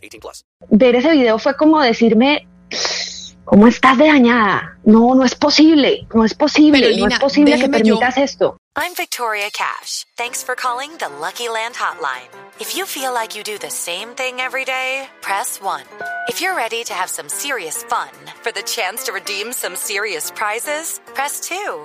18 plus. ver ese video fue como decirme, ¿cómo estás de dañada? No, no es posible, no es posible, Pero, no Lina, es posible que déjeme yo- permitas esto. I'm Victoria Cash. Thanks for calling the Lucky Land Hotline. If you feel like you do the same thing every day, press 1. If you're ready to have some serious fun for the chance to redeem some serious prizes, press 2.